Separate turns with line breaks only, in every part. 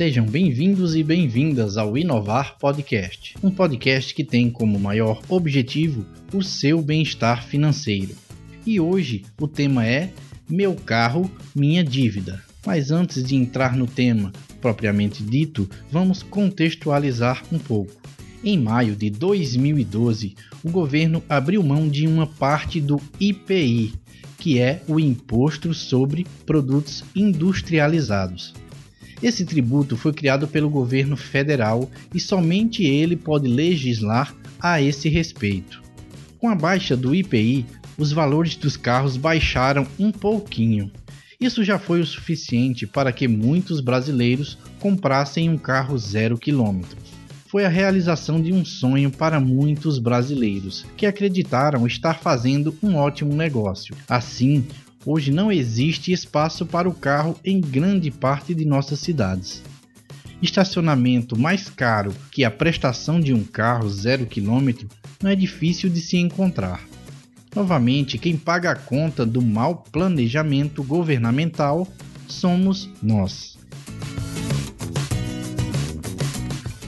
Sejam bem-vindos e bem-vindas ao Inovar Podcast, um podcast que tem como maior objetivo o seu bem-estar financeiro. E hoje o tema é Meu carro, minha dívida. Mas antes de entrar no tema propriamente dito, vamos contextualizar um pouco. Em maio de 2012, o governo abriu mão de uma parte do IPI, que é o Imposto sobre Produtos Industrializados. Esse tributo foi criado pelo governo federal e somente ele pode legislar a esse respeito. Com a baixa do IPI, os valores dos carros baixaram um pouquinho. Isso já foi o suficiente para que muitos brasileiros comprassem um carro zero quilômetro. Foi a realização de um sonho para muitos brasileiros que acreditaram estar fazendo um ótimo negócio. Assim, hoje não existe espaço para o carro em grande parte de nossas cidades. Estacionamento mais caro que a prestação de um carro zero quilômetro não é difícil de se encontrar. Novamente, quem paga a conta do mau planejamento governamental somos nós.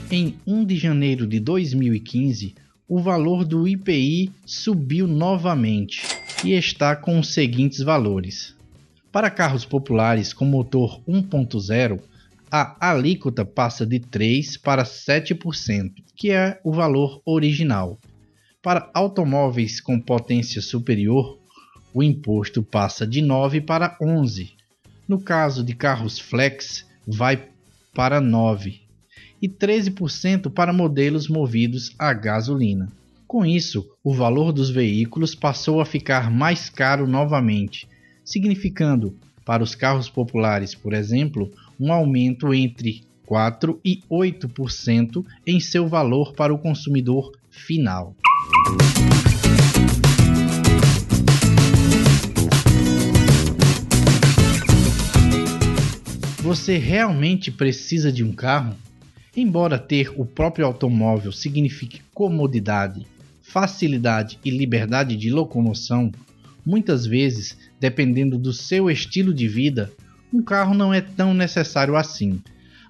Em 1 de janeiro de 2015, o valor do IPI subiu novamente e está com os seguintes valores. Para carros populares com motor 1.0, a alíquota passa de 3 para 7%, que é o valor original. Para automóveis com potência superior, o imposto passa de 9 para 11. No caso de carros flex, vai para 9 e 13% para modelos movidos a gasolina. Com isso, o valor dos veículos passou a ficar mais caro novamente, significando, para os carros populares, por exemplo, um aumento entre 4 e 8% em seu valor para o consumidor final. Você realmente precisa de um carro? Embora ter o próprio automóvel signifique comodidade, facilidade e liberdade de locomoção, muitas vezes, dependendo do seu estilo de vida, um carro não é tão necessário assim.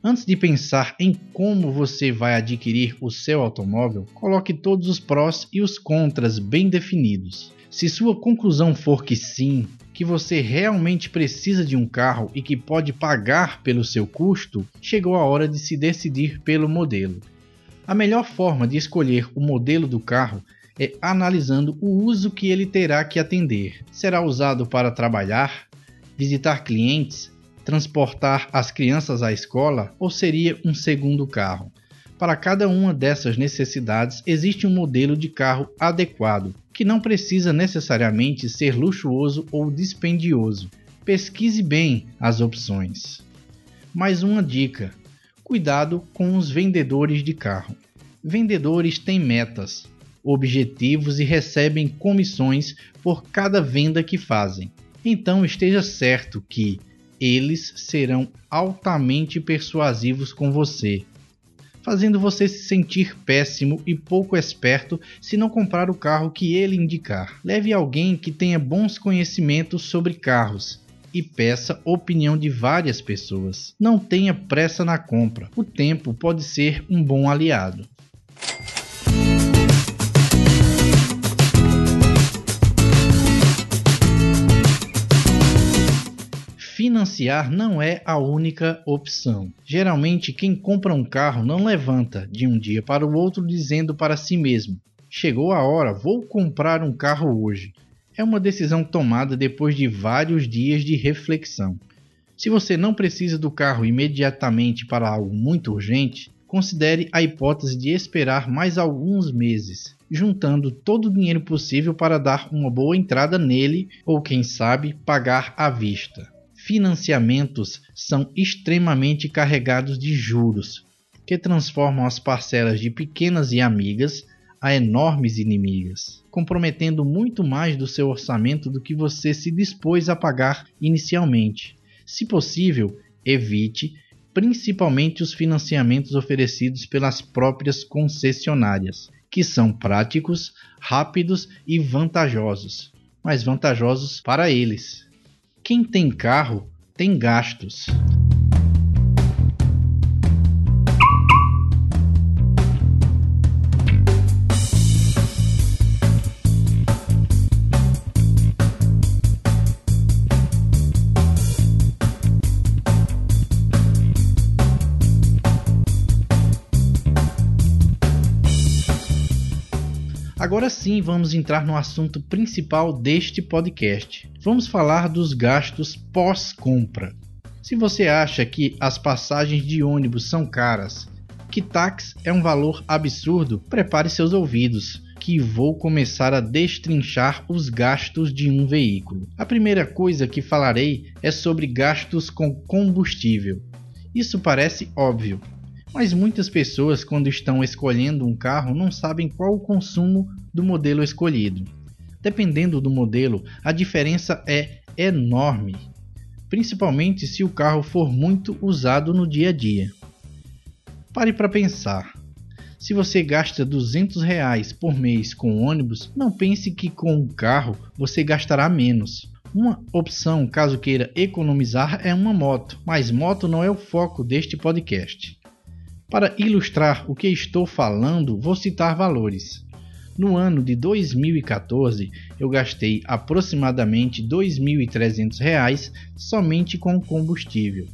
Antes de pensar em como você vai adquirir o seu automóvel, coloque todos os prós e os contras bem definidos. Se sua conclusão for que sim, que você realmente precisa de um carro e que pode pagar pelo seu custo, chegou a hora de se decidir pelo modelo. A melhor forma de escolher o modelo do carro é analisando o uso que ele terá que atender. Será usado para trabalhar, visitar clientes, transportar as crianças à escola ou seria um segundo carro? Para cada uma dessas necessidades, existe um modelo de carro adequado, que não precisa necessariamente ser luxuoso ou dispendioso. Pesquise bem as opções. Mais uma dica: cuidado com os vendedores de carro. Vendedores têm metas, objetivos e recebem comissões por cada venda que fazem. Então esteja certo que eles serão altamente persuasivos com você, fazendo você se sentir péssimo e pouco esperto se não comprar o carro que ele indicar. Leve alguém que tenha bons conhecimentos sobre carros e peça opinião de várias pessoas. Não tenha pressa na compra. O tempo pode ser um bom aliado. Financiar não é a única opção. Geralmente, quem compra um carro não levanta de um dia para o outro dizendo para si mesmo: Chegou a hora, vou comprar um carro hoje é uma decisão tomada depois de vários dias de reflexão. Se você não precisa do carro imediatamente para algo muito urgente, considere a hipótese de esperar mais alguns meses, juntando todo o dinheiro possível para dar uma boa entrada nele ou, quem sabe, pagar à vista. Financiamentos são extremamente carregados de juros, que transformam as parcelas de pequenas e amigas a enormes inimigas, comprometendo muito mais do seu orçamento do que você se dispôs a pagar inicialmente. Se possível, evite principalmente os financiamentos oferecidos pelas próprias concessionárias, que são práticos, rápidos e vantajosos, mas vantajosos para eles. Quem tem carro tem gastos. Agora sim, vamos entrar no assunto principal deste podcast. Vamos falar dos gastos pós-compra. Se você acha que as passagens de ônibus são caras, que táxi é um valor absurdo, prepare seus ouvidos, que vou começar a destrinchar os gastos de um veículo. A primeira coisa que falarei é sobre gastos com combustível. Isso parece óbvio, mas muitas pessoas, quando estão escolhendo um carro, não sabem qual o consumo do modelo escolhido. Dependendo do modelo, a diferença é enorme, principalmente se o carro for muito usado no dia a dia. Pare para pensar. Se você gasta 200 reais por mês com ônibus, não pense que com o carro você gastará menos. Uma opção, caso queira economizar, é uma moto, mas moto não é o foco deste podcast. Para ilustrar o que estou falando, vou citar valores. No ano de 2014, eu gastei aproximadamente R$ 2.300 somente com combustível.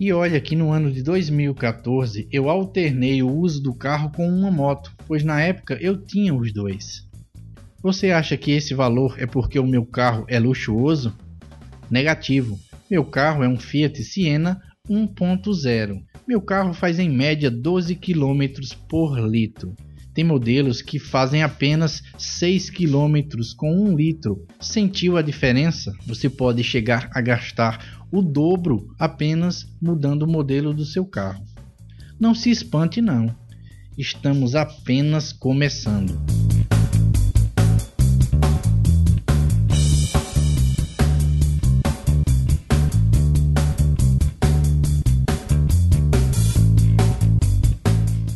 E olha que no ano de 2014 eu alternei o uso do carro com uma moto, pois na época eu tinha os dois. Você acha que esse valor é porque o meu carro é luxuoso? Negativo. Meu carro é um Fiat Siena 1.0 meu carro faz em média 12 km por litro. Tem modelos que fazem apenas 6 km com 1 litro. Sentiu a diferença? Você pode chegar a gastar o dobro apenas mudando o modelo do seu carro. Não se espante não. Estamos apenas começando.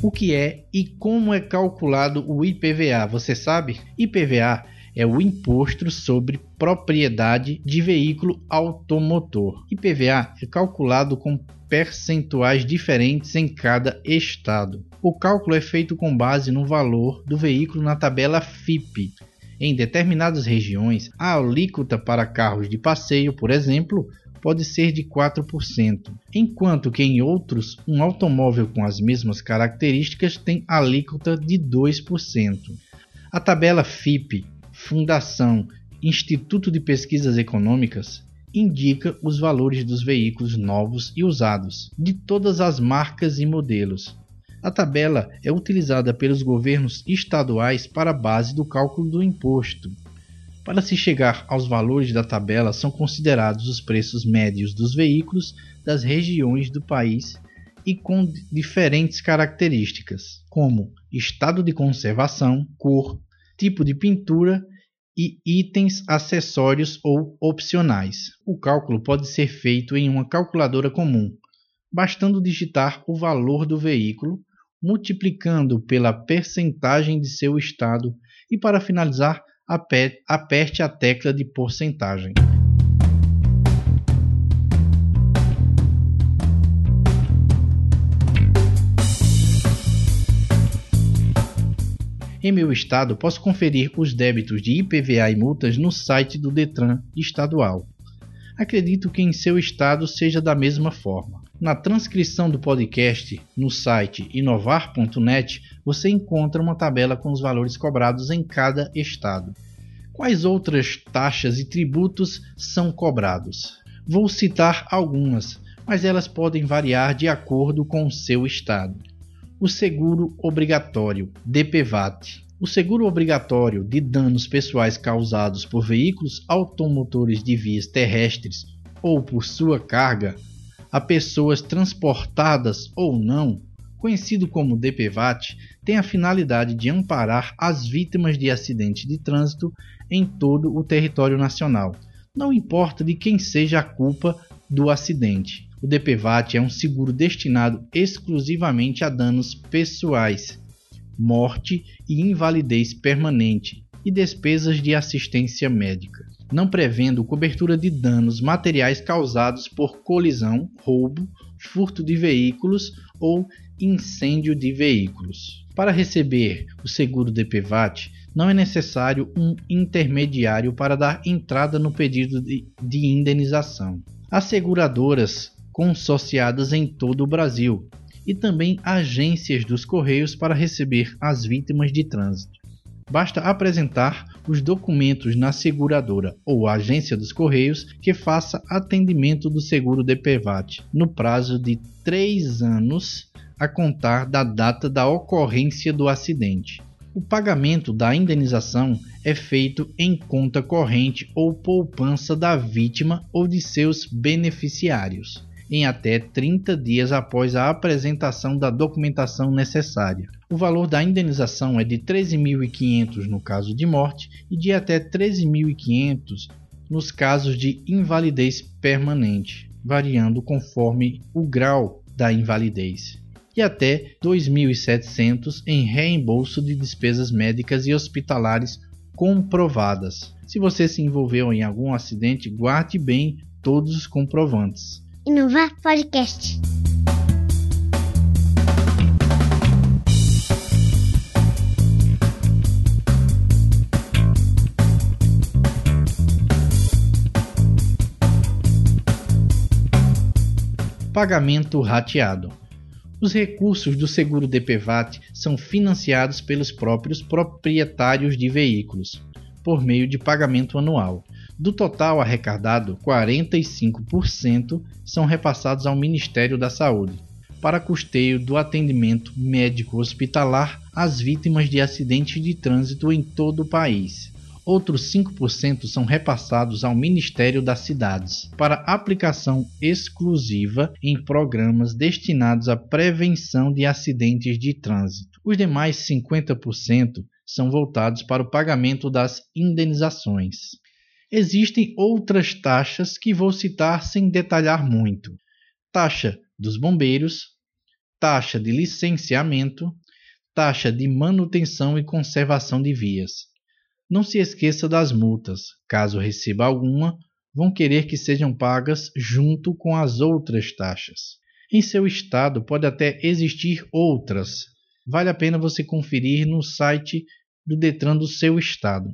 O que é e como é calculado o IPVA. Você sabe? IPVA é o Imposto sobre Propriedade de Veículo Automotor. IPVA é calculado com percentuais diferentes em cada estado. O cálculo é feito com base no valor do veículo na tabela FIP. Em determinadas regiões, a alíquota para carros de passeio, por exemplo, pode ser de 4%, enquanto que em outros um automóvel com as mesmas características tem alíquota de 2%. A tabela FIP, Fundação Instituto de Pesquisas Econômicas, indica os valores dos veículos novos e usados, de todas as marcas e modelos. A tabela é utilizada pelos governos estaduais para base do cálculo do imposto para se chegar aos valores da tabela, são considerados os preços médios dos veículos das regiões do país e com diferentes características, como estado de conservação, cor, tipo de pintura e itens acessórios ou opcionais. O cálculo pode ser feito em uma calculadora comum, bastando digitar o valor do veículo, multiplicando pela percentagem de seu estado e, para finalizar, aperte a tecla de porcentagem. Em meu estado, posso conferir os débitos de IPVA e multas no site do Detran estadual. Acredito que em seu estado seja da mesma forma. Na transcrição do podcast no site inovar.net você encontra uma tabela com os valores cobrados em cada estado. Quais outras taxas e tributos são cobrados? Vou citar algumas, mas elas podem variar de acordo com o seu estado. O seguro obrigatório, DPVAT. O seguro obrigatório de danos pessoais causados por veículos automotores de vias terrestres ou por sua carga a pessoas transportadas ou não, conhecido como DPVAT, tem a finalidade de amparar as vítimas de acidentes de trânsito em todo o território nacional, não importa de quem seja a culpa do acidente. O DPVAT é um seguro destinado exclusivamente a danos pessoais, morte e invalidez permanente e despesas de assistência médica não prevendo cobertura de danos materiais causados por colisão, roubo, furto de veículos ou incêndio de veículos. Para receber o seguro DPVAT, não é necessário um intermediário para dar entrada no pedido de, de indenização. As seguradoras consociadas em todo o Brasil e também agências dos Correios para receber as vítimas de trânsito. Basta apresentar os documentos na seguradora ou agência dos Correios que faça atendimento do seguro DPVAT no prazo de 3 anos a contar da data da ocorrência do acidente. O pagamento da indenização é feito em conta corrente ou poupança da vítima ou de seus beneficiários, em até 30 dias após a apresentação da documentação necessária. O valor da indenização é de 13.500 no caso de morte e de até 13.500 nos casos de invalidez permanente, variando conforme o grau da invalidez e até 2.700 em reembolso de despesas médicas e hospitalares comprovadas. Se você se envolveu em algum acidente, guarde bem todos os comprovantes.
Inovar Podcast.
Pagamento rateado. Os recursos do seguro DPVAT são financiados pelos próprios proprietários de veículos, por meio de pagamento anual. Do total arrecadado, 45% são repassados ao Ministério da Saúde, para custeio do atendimento médico hospitalar às vítimas de acidentes de trânsito em todo o país. Outros 5% são repassados ao Ministério das Cidades para aplicação exclusiva em programas destinados à prevenção de acidentes de trânsito. Os demais 50% são voltados para o pagamento das indenizações. Existem outras taxas que vou citar sem detalhar muito: taxa dos bombeiros, taxa de licenciamento, taxa de manutenção e conservação de vias. Não se esqueça das multas. Caso receba alguma, vão querer que sejam pagas junto com as outras taxas. Em seu estado pode até existir outras. Vale a pena você conferir no site do Detran do seu estado.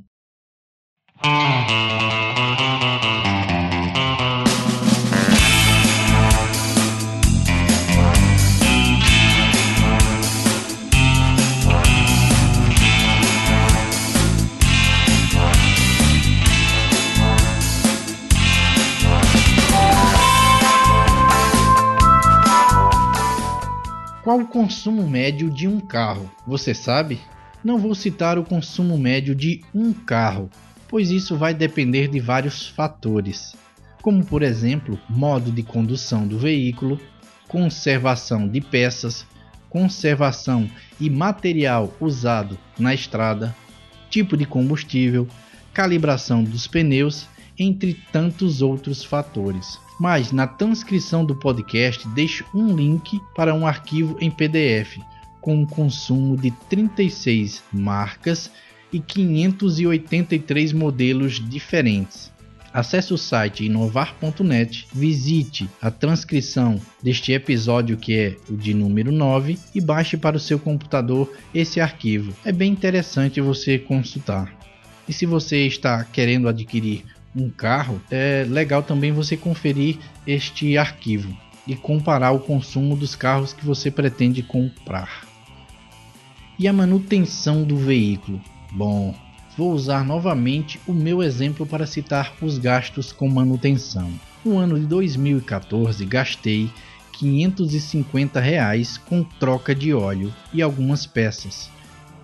Qual o consumo médio de um carro? Você sabe? Não vou citar o consumo médio de um carro, pois isso vai depender de vários fatores, como por exemplo, modo de condução do veículo, conservação de peças, conservação e material usado na estrada, tipo de combustível, calibração dos pneus, entre tantos outros fatores mas na transcrição do podcast deixo um link para um arquivo em PDF com um consumo de 36 marcas e 583 modelos diferentes. Acesse o site inovar.net, visite a transcrição deste episódio que é o de número 9 e baixe para o seu computador esse arquivo. É bem interessante você consultar. E se você está querendo adquirir um carro, é legal também você conferir este arquivo e comparar o consumo dos carros que você pretende comprar. E a manutenção do veículo? Bom, vou usar novamente o meu exemplo para citar os gastos com manutenção. No ano de 2014 gastei 550 reais com troca de óleo e algumas peças.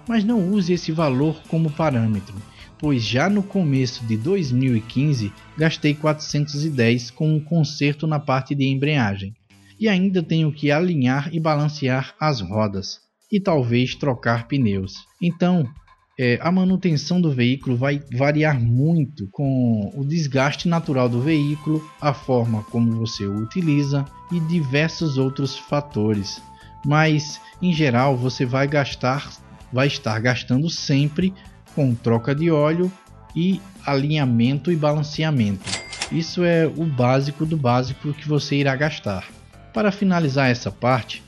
Mas não use esse valor como parâmetro pois já no começo de 2015 gastei 410 com um conserto na parte de embreagem e ainda tenho que alinhar e balancear as rodas e talvez trocar pneus. Então, é, a manutenção do veículo vai variar muito com o desgaste natural do veículo, a forma como você o utiliza e diversos outros fatores. Mas, em geral, você vai gastar, vai estar gastando sempre com troca de óleo e alinhamento e balanceamento. Isso é o básico do básico que você irá gastar. Para finalizar essa parte,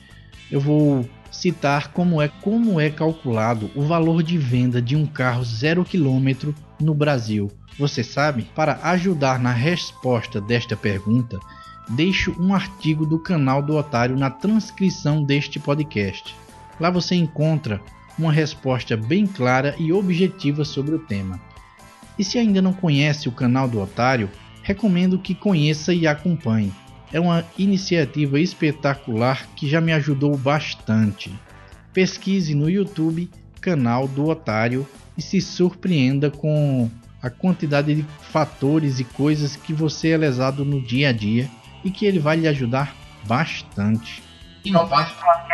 eu vou citar como é como é calculado o valor de venda de um carro zero quilômetro no Brasil. Você sabe? Para ajudar na resposta desta pergunta, deixo um artigo do canal do Otário na transcrição deste podcast. Lá você encontra uma resposta bem clara e objetiva sobre o tema. E se ainda não conhece o canal do Otário, recomendo que conheça e acompanhe. É uma iniciativa espetacular que já me ajudou bastante. Pesquise no YouTube canal do Otário e se surpreenda com a quantidade de fatores e coisas que você é lesado no dia a dia e que ele vai lhe ajudar bastante. Inovar Inovar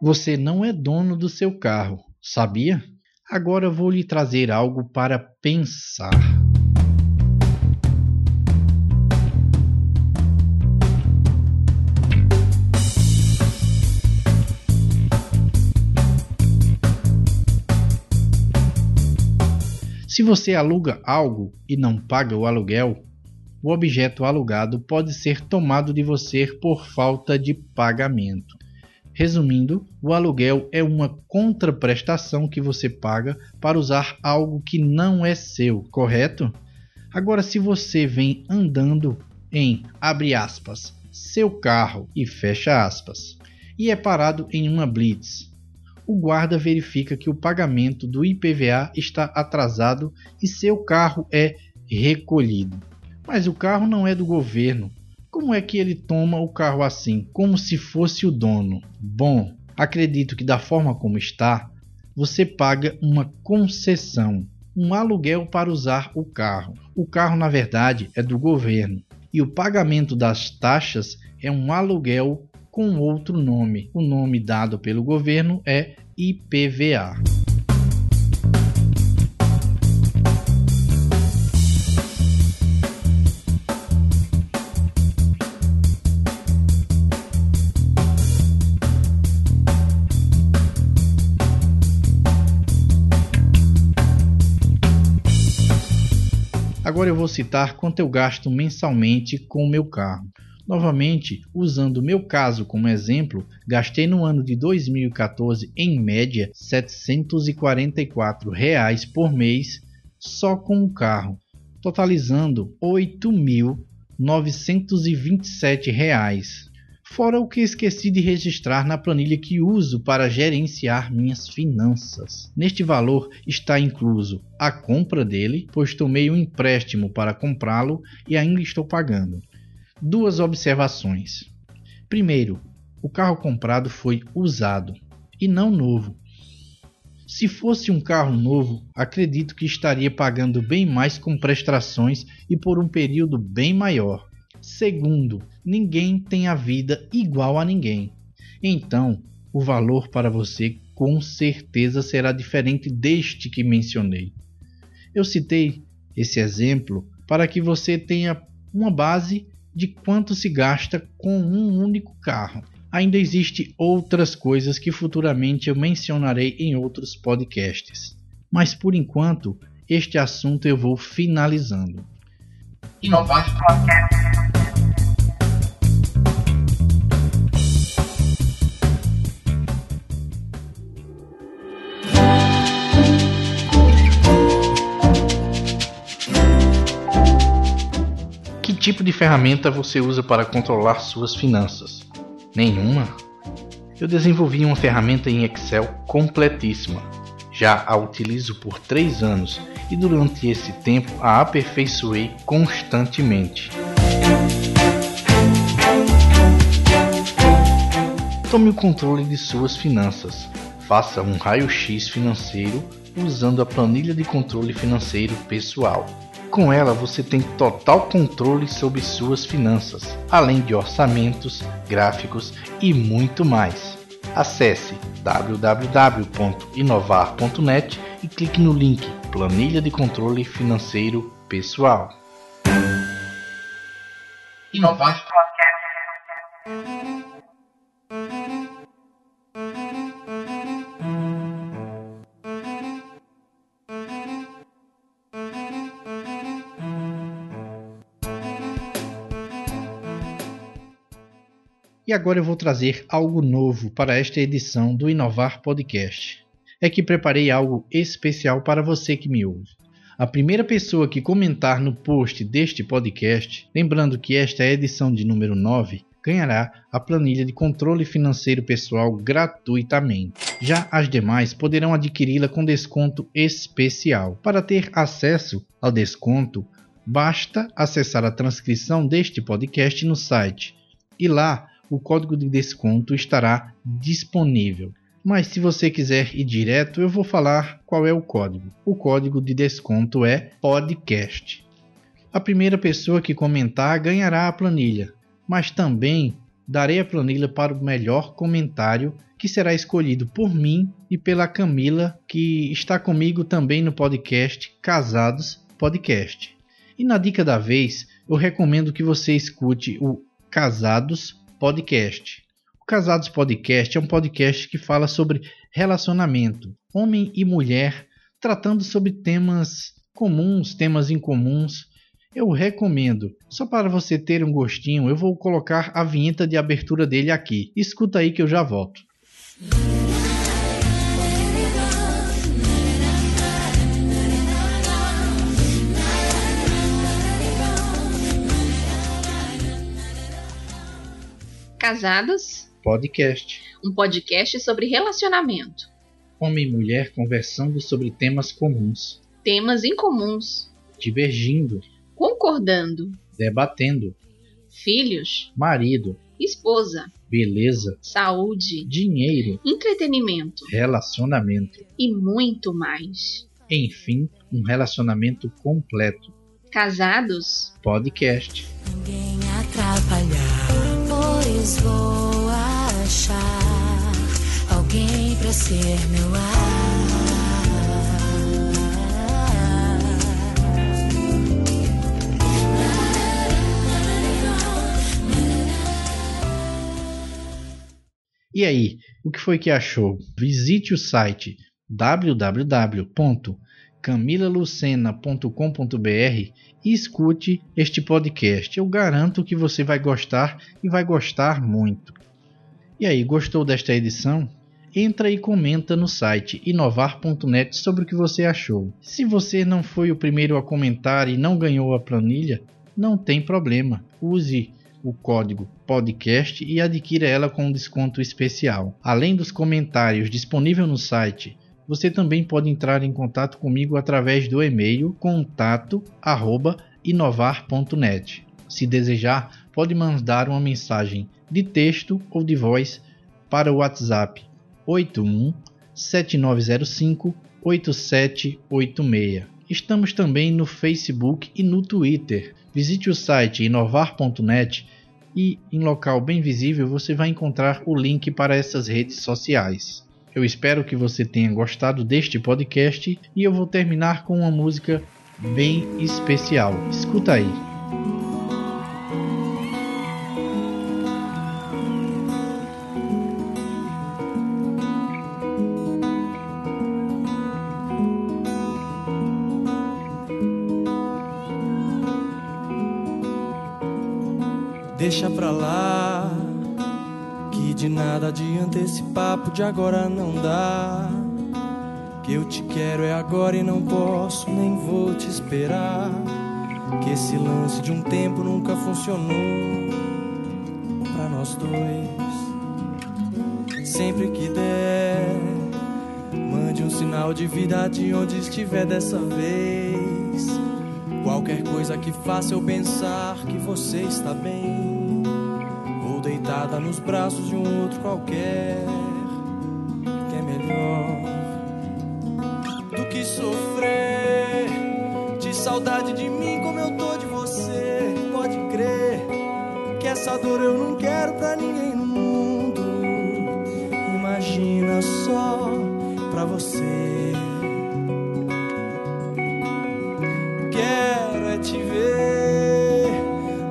Você não é dono do seu carro, sabia? Agora vou lhe trazer algo para pensar. Se você aluga algo e não paga o aluguel, o objeto alugado pode ser tomado de você por falta de pagamento. Resumindo, o aluguel é uma contraprestação que você paga para usar algo que não é seu, correto? Agora, se você vem andando em abre aspas, seu carro e fecha aspas, e é parado em uma blitz, o guarda verifica que o pagamento do IPVA está atrasado e seu carro é recolhido. Mas o carro não é do governo. Como é que ele toma o carro assim, como se fosse o dono? Bom, acredito que da forma como está, você paga uma concessão, um aluguel para usar o carro. O carro, na verdade, é do governo e o pagamento das taxas é um aluguel com outro nome. O nome dado pelo governo é IPVA. Agora eu vou citar quanto eu gasto mensalmente com o meu carro. Novamente, usando o meu caso como exemplo, gastei no ano de 2014 em média 744 reais por mês só com o carro, totalizando 8.927 reais fora o que esqueci de registrar na planilha que uso para gerenciar minhas finanças. Neste valor está incluso a compra dele, pois tomei um empréstimo para comprá-lo e ainda estou pagando. Duas observações. Primeiro, o carro comprado foi usado e não novo. Se fosse um carro novo, acredito que estaria pagando bem mais com prestações e por um período bem maior. Segundo, ninguém tem a vida igual a ninguém. Então, o valor para você com certeza será diferente deste que mencionei. Eu citei esse exemplo para que você tenha uma base de quanto se gasta com um único carro. Ainda existem outras coisas que futuramente eu mencionarei em outros podcasts. Mas por enquanto, este assunto eu vou finalizando. Inovar Podcast. Tipo de ferramenta você usa para controlar suas finanças? Nenhuma? Eu desenvolvi uma ferramenta em Excel completíssima. Já a utilizo por 3 anos e durante esse tempo a aperfeiçoei constantemente. Tome o controle de suas finanças. Faça um raio-x financeiro usando a planilha de controle financeiro pessoal. Com ela você tem total controle sobre suas finanças, além de orçamentos, gráficos e muito mais. Acesse www.inovar.net e clique no link Planilha de Controle Financeiro Pessoal. Inovar E agora eu vou trazer algo novo para esta edição do Inovar Podcast. É que preparei algo especial para você que me ouve. A primeira pessoa que comentar no post deste podcast, lembrando que esta é a edição de número 9, ganhará a planilha de controle financeiro pessoal gratuitamente. Já as demais poderão adquiri-la com desconto especial. Para ter acesso ao desconto, basta acessar a transcrição deste podcast no site e lá o código de desconto estará disponível. Mas se você quiser ir direto, eu vou falar qual é o código. O código de desconto é podcast. A primeira pessoa que comentar ganhará a planilha, mas também darei a planilha para o melhor comentário que será escolhido por mim e pela Camila, que está comigo também no podcast Casados Podcast. E na dica da vez, eu recomendo que você escute o Casados Podcast. O Casados Podcast é um podcast que fala sobre relacionamento, homem e mulher, tratando sobre temas comuns, temas incomuns. Eu recomendo. Só para você ter um gostinho, eu vou colocar a vinheta de abertura dele aqui. Escuta aí que eu já volto.
Casados,
Podcast.
um podcast sobre relacionamento,
Homem e mulher conversando sobre temas comuns,
temas incomuns,
divergindo,
concordando,
debatendo,
filhos,
marido,
esposa,
beleza,
saúde,
dinheiro,
entretenimento?
Relacionamento.
e muito mais.
Enfim, um relacionamento completo.
Casados,
Podcast.
Pois vou achar alguém pra ser meu
E aí, o que foi que achou? Visite o site www.camilalucena.com.br e escute este podcast. Eu garanto que você vai gostar e vai gostar muito. E aí, gostou desta edição? Entra e comenta no site inovar.net sobre o que você achou. Se você não foi o primeiro a comentar e não ganhou a planilha, não tem problema. Use o código podcast e adquira ela com um desconto especial. Além dos comentários disponível no site, você também pode entrar em contato comigo através do e-mail contato@inovar.net. Se desejar, pode mandar uma mensagem de texto ou de voz para o WhatsApp 81 7905 8786. Estamos também no Facebook e no Twitter. Visite o site inovar.net e em local bem visível você vai encontrar o link para essas redes sociais. Eu espero que você tenha gostado deste podcast e eu vou terminar com uma música bem especial. Escuta aí.
Deixa pra lá, de nada adianta esse papo de agora não dá. Que eu te quero é agora e não posso, nem vou te esperar. Que esse lance de um tempo nunca funcionou pra nós dois. Sempre que der, mande um sinal de vida de onde estiver dessa vez. Qualquer coisa que faça eu pensar que você está bem, deitada nos braços de um outro qualquer, que é melhor do que sofrer de saudade de mim como eu tô de você. Pode crer que essa dor eu não quero pra ninguém no mundo. Imagina só pra você. Quero é te ver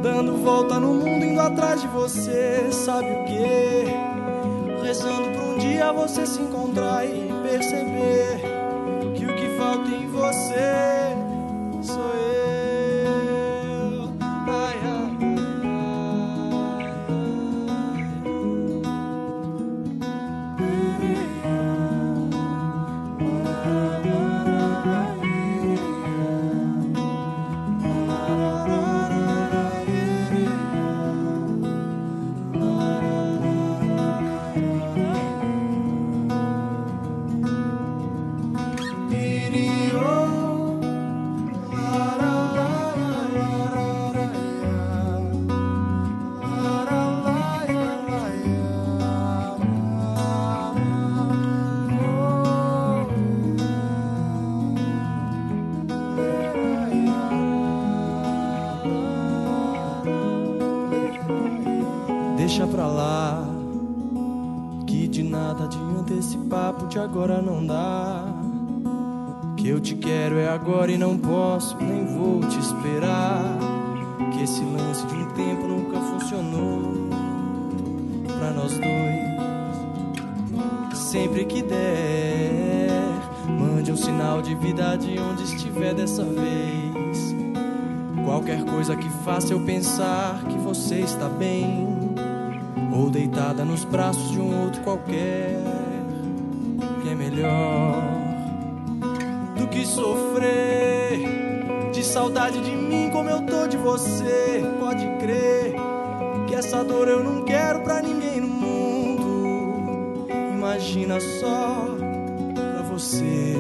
dando volta no mundo, atrás de você. Sabe o que? Rezando pra um dia você se encontrar e perceber que o que falta em você de agora não dá. Que eu te quero é agora e não posso, nem vou te esperar. Que esse lance de um tempo nunca funcionou pra nós dois. Sempre que der, mande um sinal de vida de onde estiver dessa vez. Qualquer coisa que faça eu pensar que você está bem, ou deitada nos braços de um outro qualquer, que é melhor do que sofrer de saudade de mim como eu tô de você. Pode crer que essa dor eu não quero pra ninguém no mundo. Imagina só pra você.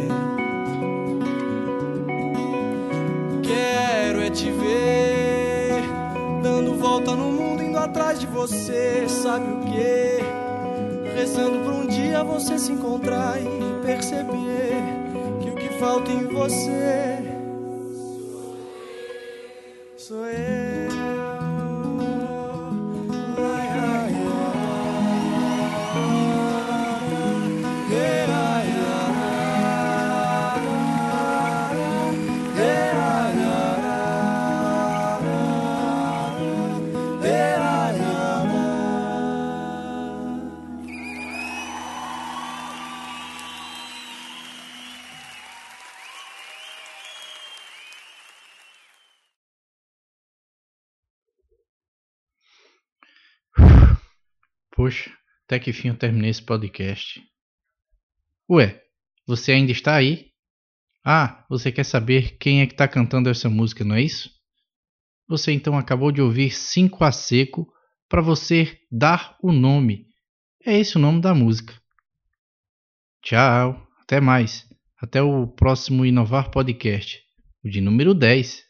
Quero é te ver dando volta no mundo, indo atrás de você. Sabe o que? Rezando pra um dia você se encontrar e perceber que o que falta em você
Poxa, até que fim eu terminei esse podcast. Ué, você ainda está aí? Ah, você quer saber quem é que está cantando essa música, não é isso? Você então acabou de ouvir 5 a seco para você dar o nome. É esse o nome da música. Tchau, até mais. Até o próximo Inovar Podcast, o de número 10.